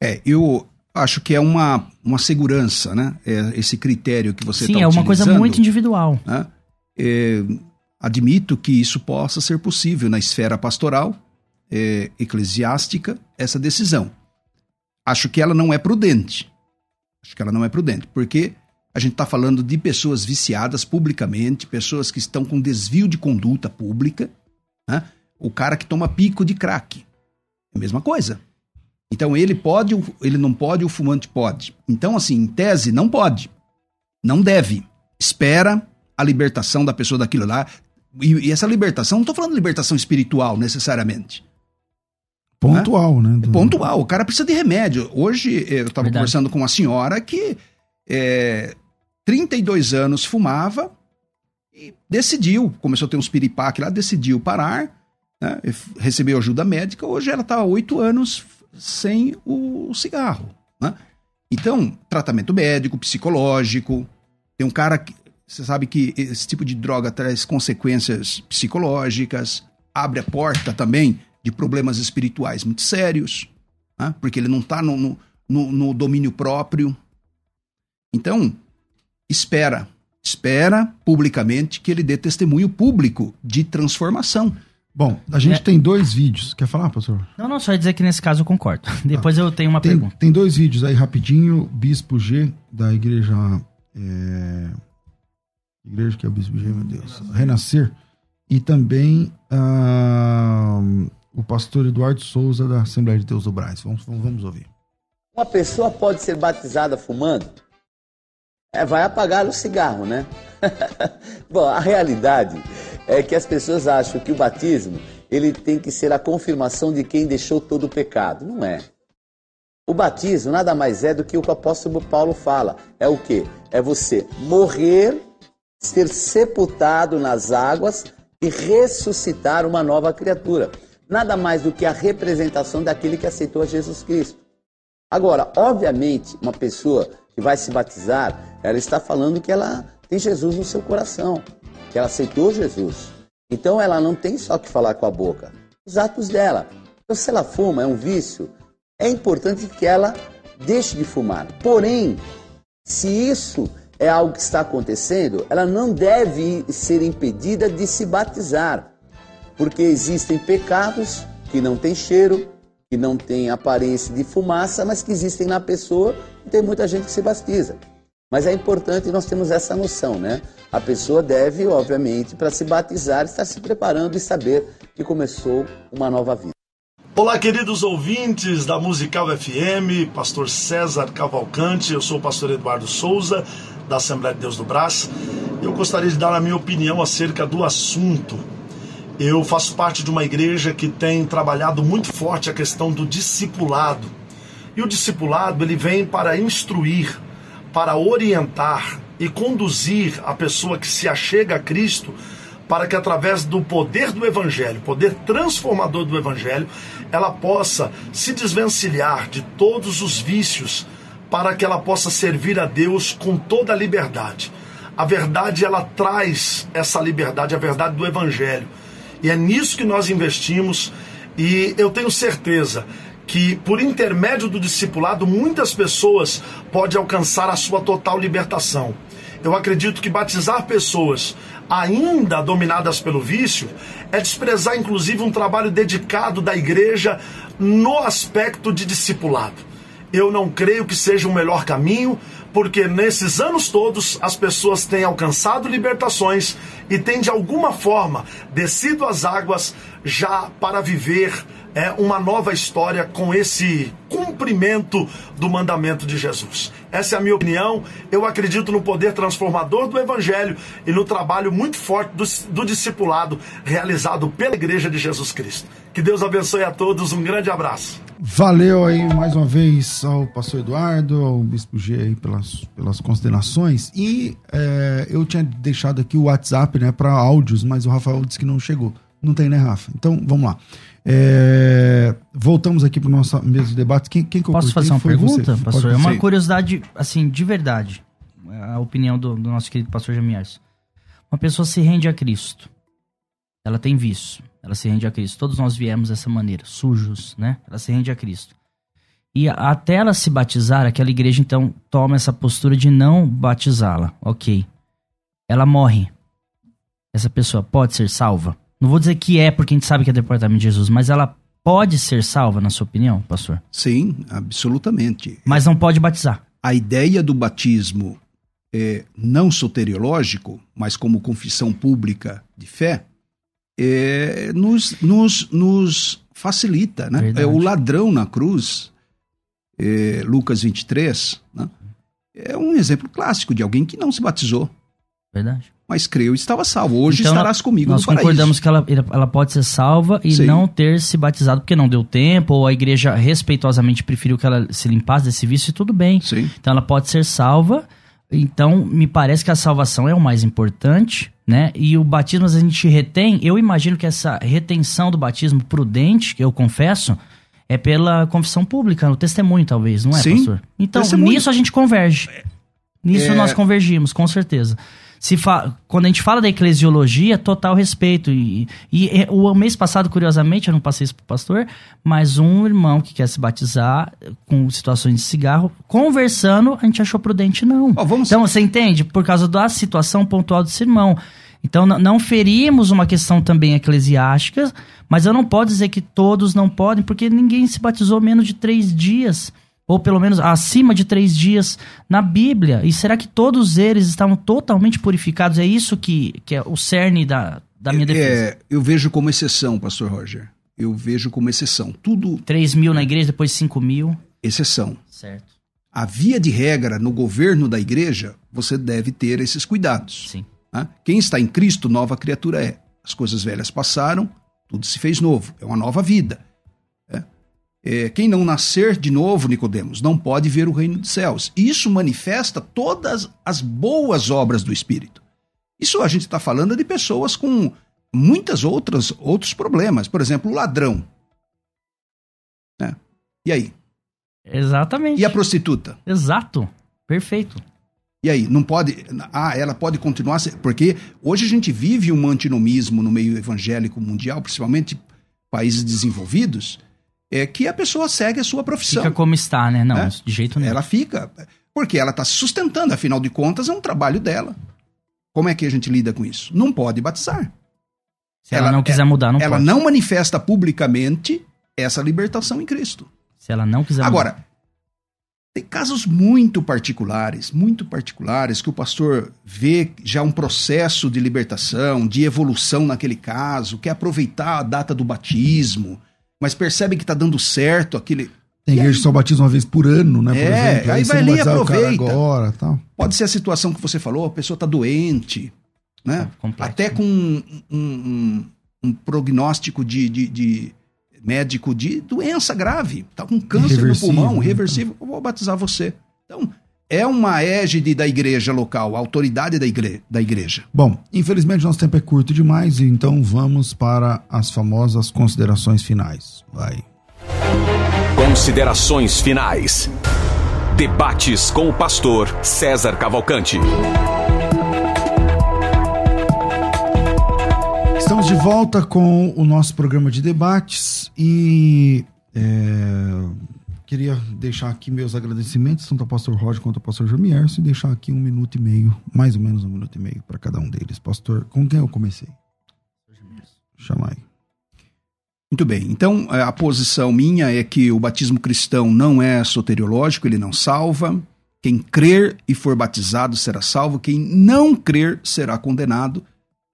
É, eu acho que é uma, uma segurança, né? É esse critério que você está Sim, tá é uma coisa muito individual. Né? É, admito que isso possa ser possível na esfera pastoral, é, eclesiástica, essa decisão. Acho que ela não é prudente. Acho que ela não é prudente, porque a gente está falando de pessoas viciadas publicamente, pessoas que estão com desvio de conduta pública. Né? O cara que toma pico de crack. É a mesma coisa. Então ele pode, ele não pode, o fumante pode. Então, assim, em tese, não pode. Não deve. Espera a libertação da pessoa daquilo lá. E, e essa libertação, não estou falando de libertação espiritual necessariamente. Pontual, né? né? Do... Pontual. O cara precisa de remédio. Hoje eu estava conversando com uma senhora que é, 32 anos fumava e decidiu, começou a ter uns piripaque lá, decidiu parar, né, recebeu ajuda médica, hoje ela está há oito anos sem o cigarro. Né? Então, tratamento médico, psicológico, tem um cara que, você sabe que esse tipo de droga traz consequências psicológicas, abre a porta também de problemas espirituais muito sérios, né? porque ele não está no, no, no domínio próprio. Então, espera, espera publicamente que ele dê testemunho público de transformação. Bom, a gente é. tem dois vídeos. Quer falar, pastor? Não, não, só ia dizer que nesse caso eu concordo. Depois ah, eu tenho uma tem, pergunta. Tem dois vídeos aí rapidinho. Bispo G, da igreja. É... Igreja que é o Bispo G, meu Deus. Renascer. E também uh, o pastor Eduardo Souza, da Assembleia de Deus do Braz. Vamos, vamos ouvir. Uma pessoa pode ser batizada fumando? É, vai apagar o cigarro, né? Bom, a realidade é que as pessoas acham que o batismo ele tem que ser a confirmação de quem deixou todo o pecado. Não é. O batismo nada mais é do que o que o apóstolo Paulo fala. É o que? É você morrer, ser sepultado nas águas e ressuscitar uma nova criatura. Nada mais do que a representação daquele que aceitou a Jesus Cristo. Agora, obviamente, uma pessoa que vai se batizar, ela está falando que ela tem Jesus no seu coração, que ela aceitou Jesus. Então ela não tem só que falar com a boca, os atos dela. Então, se ela fuma, é um vício, é importante que ela deixe de fumar. Porém, se isso é algo que está acontecendo, ela não deve ser impedida de se batizar, porque existem pecados que não têm cheiro, que não têm aparência de fumaça, mas que existem na pessoa e tem muita gente que se batiza. Mas é importante nós termos essa noção, né? A pessoa deve, obviamente, para se batizar, estar se preparando e saber que começou uma nova vida. Olá, queridos ouvintes da Musical FM, pastor César Cavalcante, eu sou o pastor Eduardo Souza, da Assembleia de Deus do Brás. Eu gostaria de dar a minha opinião acerca do assunto. Eu faço parte de uma igreja que tem trabalhado muito forte a questão do discipulado. E o discipulado, ele vem para instruir, para orientar e conduzir a pessoa que se achega a Cristo para que através do poder do evangelho, poder transformador do evangelho, ela possa se desvencilhar de todos os vícios para que ela possa servir a Deus com toda a liberdade. A verdade ela traz essa liberdade, a verdade do evangelho. E é nisso que nós investimos e eu tenho certeza que por intermédio do discipulado muitas pessoas podem alcançar a sua total libertação. Eu acredito que batizar pessoas ainda dominadas pelo vício é desprezar inclusive um trabalho dedicado da igreja no aspecto de discipulado. Eu não creio que seja o melhor caminho, porque nesses anos todos as pessoas têm alcançado libertações e têm de alguma forma descido as águas já para viver é, uma nova história com esse cumprimento do mandamento de Jesus. Essa é a minha opinião. Eu acredito no poder transformador do Evangelho e no trabalho muito forte do, do discipulado realizado pela Igreja de Jesus Cristo. Que Deus abençoe a todos. Um grande abraço. Valeu aí mais uma vez ao pastor Eduardo, ao bispo G aí pelas, pelas considerações. E é, eu tinha deixado aqui o WhatsApp né, para áudios, mas o Rafael disse que não chegou. Não tem, né, Rafa? Então vamos lá. É, voltamos aqui para o nosso mesa de debate. Quem, quem Posso fazer uma pergunta, você? pastor? É uma curiosidade, assim, de verdade. A opinião do, do nosso querido pastor Jamias. Uma pessoa se rende a Cristo. Ela tem vício ela se rende a Cristo. Todos nós viemos dessa maneira, sujos, né? Ela se rende a Cristo. E até ela se batizar, aquela igreja então toma essa postura de não batizá-la. Ok. Ela morre. Essa pessoa pode ser salva? Não vou dizer que é, porque a gente sabe que é departamento de Jesus, mas ela pode ser salva, na sua opinião, pastor? Sim, absolutamente. Mas não pode batizar. A ideia do batismo é, não soteriológico, mas como confissão pública de fé, é, nos, nos, nos facilita. Né? É, o ladrão na cruz, é, Lucas 23, né? é um exemplo clássico de alguém que não se batizou. Verdade. Mas creu e estava salvo. Hoje então, estarás comigo nós no paraíso. concordamos que ela, ela pode ser salva e Sim. não ter se batizado porque não deu tempo, ou a igreja respeitosamente preferiu que ela se limpasse desse vício e tudo bem. Sim. Então ela pode ser salva. Então, me parece que a salvação é o mais importante, né? E o batismo a gente retém, eu imagino que essa retenção do batismo prudente, que eu confesso, é pela confissão pública, no testemunho talvez, não é, Sim, pastor? Então, testemunho. nisso a gente converge. Nisso é... nós convergimos, com certeza se fa... quando a gente fala da eclesiologia, total respeito. E, e, o mês passado, curiosamente, eu não passei isso pro pastor, mas um irmão que quer se batizar com situações de cigarro, conversando, a gente achou prudente não. Oh, vamos... Então, você entende? Por causa da situação pontual desse irmão. Então, não ferimos uma questão também eclesiástica, mas eu não posso dizer que todos não podem, porque ninguém se batizou menos de três dias ou pelo menos acima de três dias na Bíblia. E será que todos eles estavam totalmente purificados? É isso que, que é o cerne da, da minha é, defesa. É, eu vejo como exceção, pastor Roger. Eu vejo como exceção. Tudo. 3 mil na igreja, depois 5 mil. Exceção. Certo. A via de regra no governo da igreja, você deve ter esses cuidados. Sim. Né? Quem está em Cristo, nova criatura é. As coisas velhas passaram, tudo se fez novo. É uma nova vida. É, quem não nascer de novo, Nicodemos, não pode ver o reino dos céus. Isso manifesta todas as boas obras do Espírito. Isso a gente está falando de pessoas com muitas outras outros problemas. Por exemplo, o ladrão. Né? E aí? Exatamente. E a prostituta? Exato. Perfeito. E aí, não pode. Ah, ela pode continuar. Porque hoje a gente vive um antinomismo no meio evangélico mundial, principalmente países desenvolvidos, é que a pessoa segue a sua profissão. Fica como está, né? Não, é? de jeito nenhum. Ela fica. Porque ela está se sustentando, afinal de contas, é um trabalho dela. Como é que a gente lida com isso? Não pode batizar. Se ela, ela não quiser mudar, não ela pode. não manifesta publicamente essa libertação em Cristo. Se ela não quiser Agora, mudar. tem casos muito particulares, muito particulares, que o pastor vê já um processo de libertação, de evolução naquele caso, quer aproveitar a data do batismo mas percebe que está dando certo aquele. Tem igreja que só batiza uma vez por ano, né? é, exemplo. aí, aí vai ali e aproveita. Agora, tal. Pode ser a situação que você falou, a pessoa está doente, né? É Até com um, um, um prognóstico de, de, de, médico de doença grave. Está com câncer no pulmão, né? reversível. Eu vou batizar você. Então, é uma égide da igreja local, a autoridade da, igre da igreja. Bom, infelizmente nosso tempo é curto demais, então vamos para as famosas considerações finais. Vai. Considerações finais. Debates com o pastor César Cavalcante. Estamos de volta com o nosso programa de debates e é, queria deixar aqui meus agradecimentos, tanto ao pastor Roger quanto ao pastor Jomierso, e deixar aqui um minuto e meio, mais ou menos um minuto e meio para cada um deles. Pastor, com quem eu comecei? Chamar aí. Muito bem. Então, a posição minha é que o batismo cristão não é soteriológico, ele não salva. Quem crer e for batizado será salvo, quem não crer será condenado.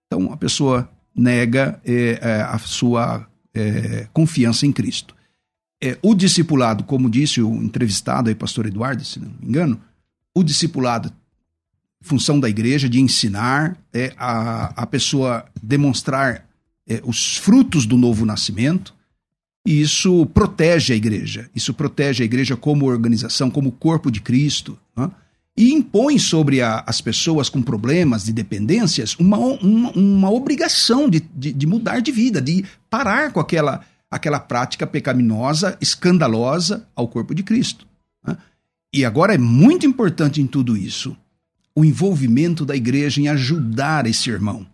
Então, a pessoa nega é, é, a sua é, confiança em Cristo. É, o discipulado, como disse o entrevistado aí, pastor Eduardo, se não me engano, o discipulado, função da igreja de ensinar, é a, a pessoa demonstrar é, os frutos do novo nascimento, e isso protege a igreja. Isso protege a igreja como organização, como corpo de Cristo. Né? E impõe sobre a, as pessoas com problemas de dependências uma, uma, uma obrigação de, de, de, mudar de vida, de parar com aquela, aquela prática pecaminosa, escandalosa ao corpo de Cristo. Né? E agora é muito importante em tudo isso o envolvimento da igreja em ajudar esse irmão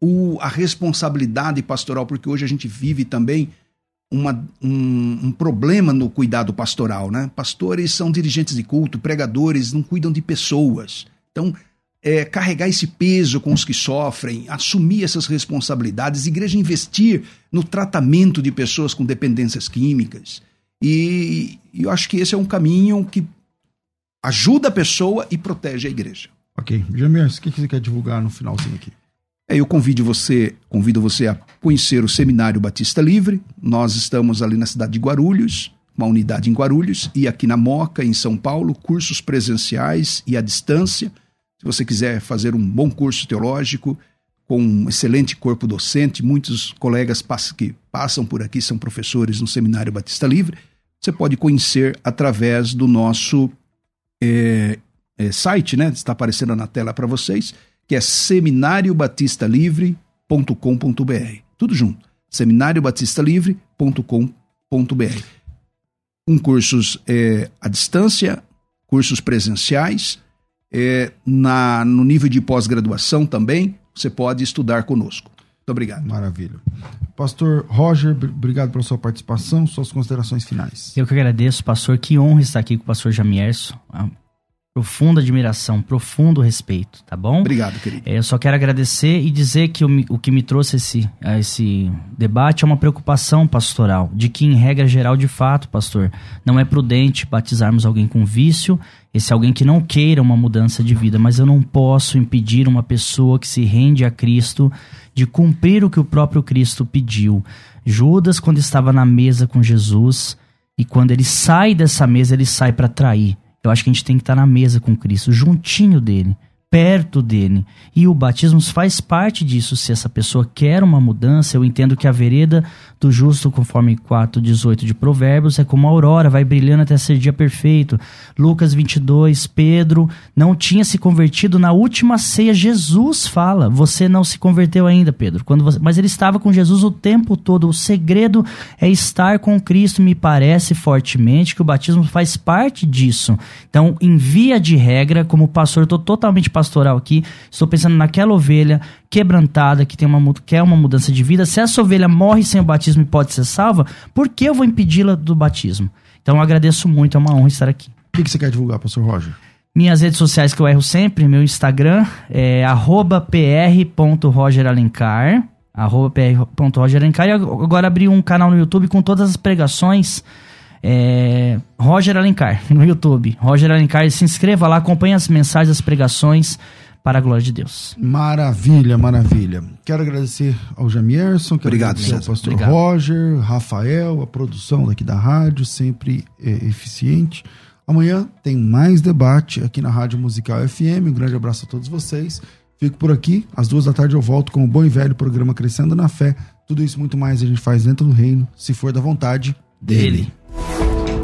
o, a responsabilidade pastoral, porque hoje a gente vive também uma, um, um, problema no cuidado pastoral, né? Pastores são dirigentes de culto, pregadores, não cuidam de pessoas. Então, é, carregar esse peso com os que sofrem, assumir essas responsabilidades, igreja investir no tratamento de pessoas com dependências químicas. E, e eu acho que esse é um caminho que ajuda a pessoa e protege a igreja. Ok. Jamir, o que você quer divulgar no finalzinho aqui? É, eu convido você, convido você a conhecer o Seminário Batista Livre. Nós estamos ali na cidade de Guarulhos, uma unidade em Guarulhos, e aqui na Moca, em São Paulo, cursos presenciais e à distância. Se você quiser fazer um bom curso teológico, com um excelente corpo docente, muitos colegas que passam por aqui são professores no Seminário Batista Livre, você pode conhecer através do nosso é, é, site, né? Está aparecendo na tela para vocês que é seminariobatistalivre.com.br. Tudo junto. seminariobatistalivre.com.br. Com cursos é, à distância, cursos presenciais, é, na, no nível de pós-graduação também, você pode estudar conosco. Muito obrigado. Maravilha. Pastor Roger, obrigado pela sua participação, suas considerações finais. Eu que agradeço, pastor. Que honra estar aqui com o pastor Jamierso profunda admiração, profundo respeito, tá bom? Obrigado, querido. É, eu só quero agradecer e dizer que o, o que me trouxe esse, esse debate é uma preocupação pastoral, de que, em regra geral, de fato, pastor, não é prudente batizarmos alguém com vício, esse alguém que não queira uma mudança de vida, mas eu não posso impedir uma pessoa que se rende a Cristo de cumprir o que o próprio Cristo pediu. Judas, quando estava na mesa com Jesus, e quando ele sai dessa mesa, ele sai para trair. Eu acho que a gente tem que estar na mesa com Cristo, juntinho dele perto dele. E o batismo faz parte disso. Se essa pessoa quer uma mudança, eu entendo que a vereda do justo, conforme 4:18 de Provérbios, é como a aurora, vai brilhando até ser dia perfeito. Lucas 22, Pedro não tinha se convertido na última ceia. Jesus fala: "Você não se converteu ainda, Pedro". Quando você... mas ele estava com Jesus o tempo todo. O segredo é estar com Cristo, me parece fortemente que o batismo faz parte disso. Então, em via de regra, como pastor, estou totalmente pastoral aqui, estou pensando naquela ovelha quebrantada que tem uma quer uma mudança de vida. Se essa ovelha morre sem o batismo e pode ser salva, por que eu vou impedi-la do batismo? Então eu agradeço muito, é uma honra estar aqui. O que, que você quer divulgar, pastor Roger? Minhas redes sociais que eu erro sempre, meu Instagram é pr.rogeralencar, pr.rogeralencar, e agora abri um canal no YouTube com todas as pregações é, Roger Alencar, no YouTube. Roger Alencar, se inscreva lá, acompanhe as mensagens, as pregações para a glória de Deus. Maravilha, maravilha. Quero agradecer ao Jamierson, quero Obrigado, agradecer ao pastor Obrigado. Roger, Rafael, a produção daqui da rádio, sempre é, eficiente. Amanhã tem mais debate aqui na Rádio Musical FM. Um grande abraço a todos vocês. Fico por aqui. Às duas da tarde eu volto com o bom e velho programa Crescendo na Fé. Tudo isso muito mais a gente faz dentro do reino, se for da vontade dele. dele.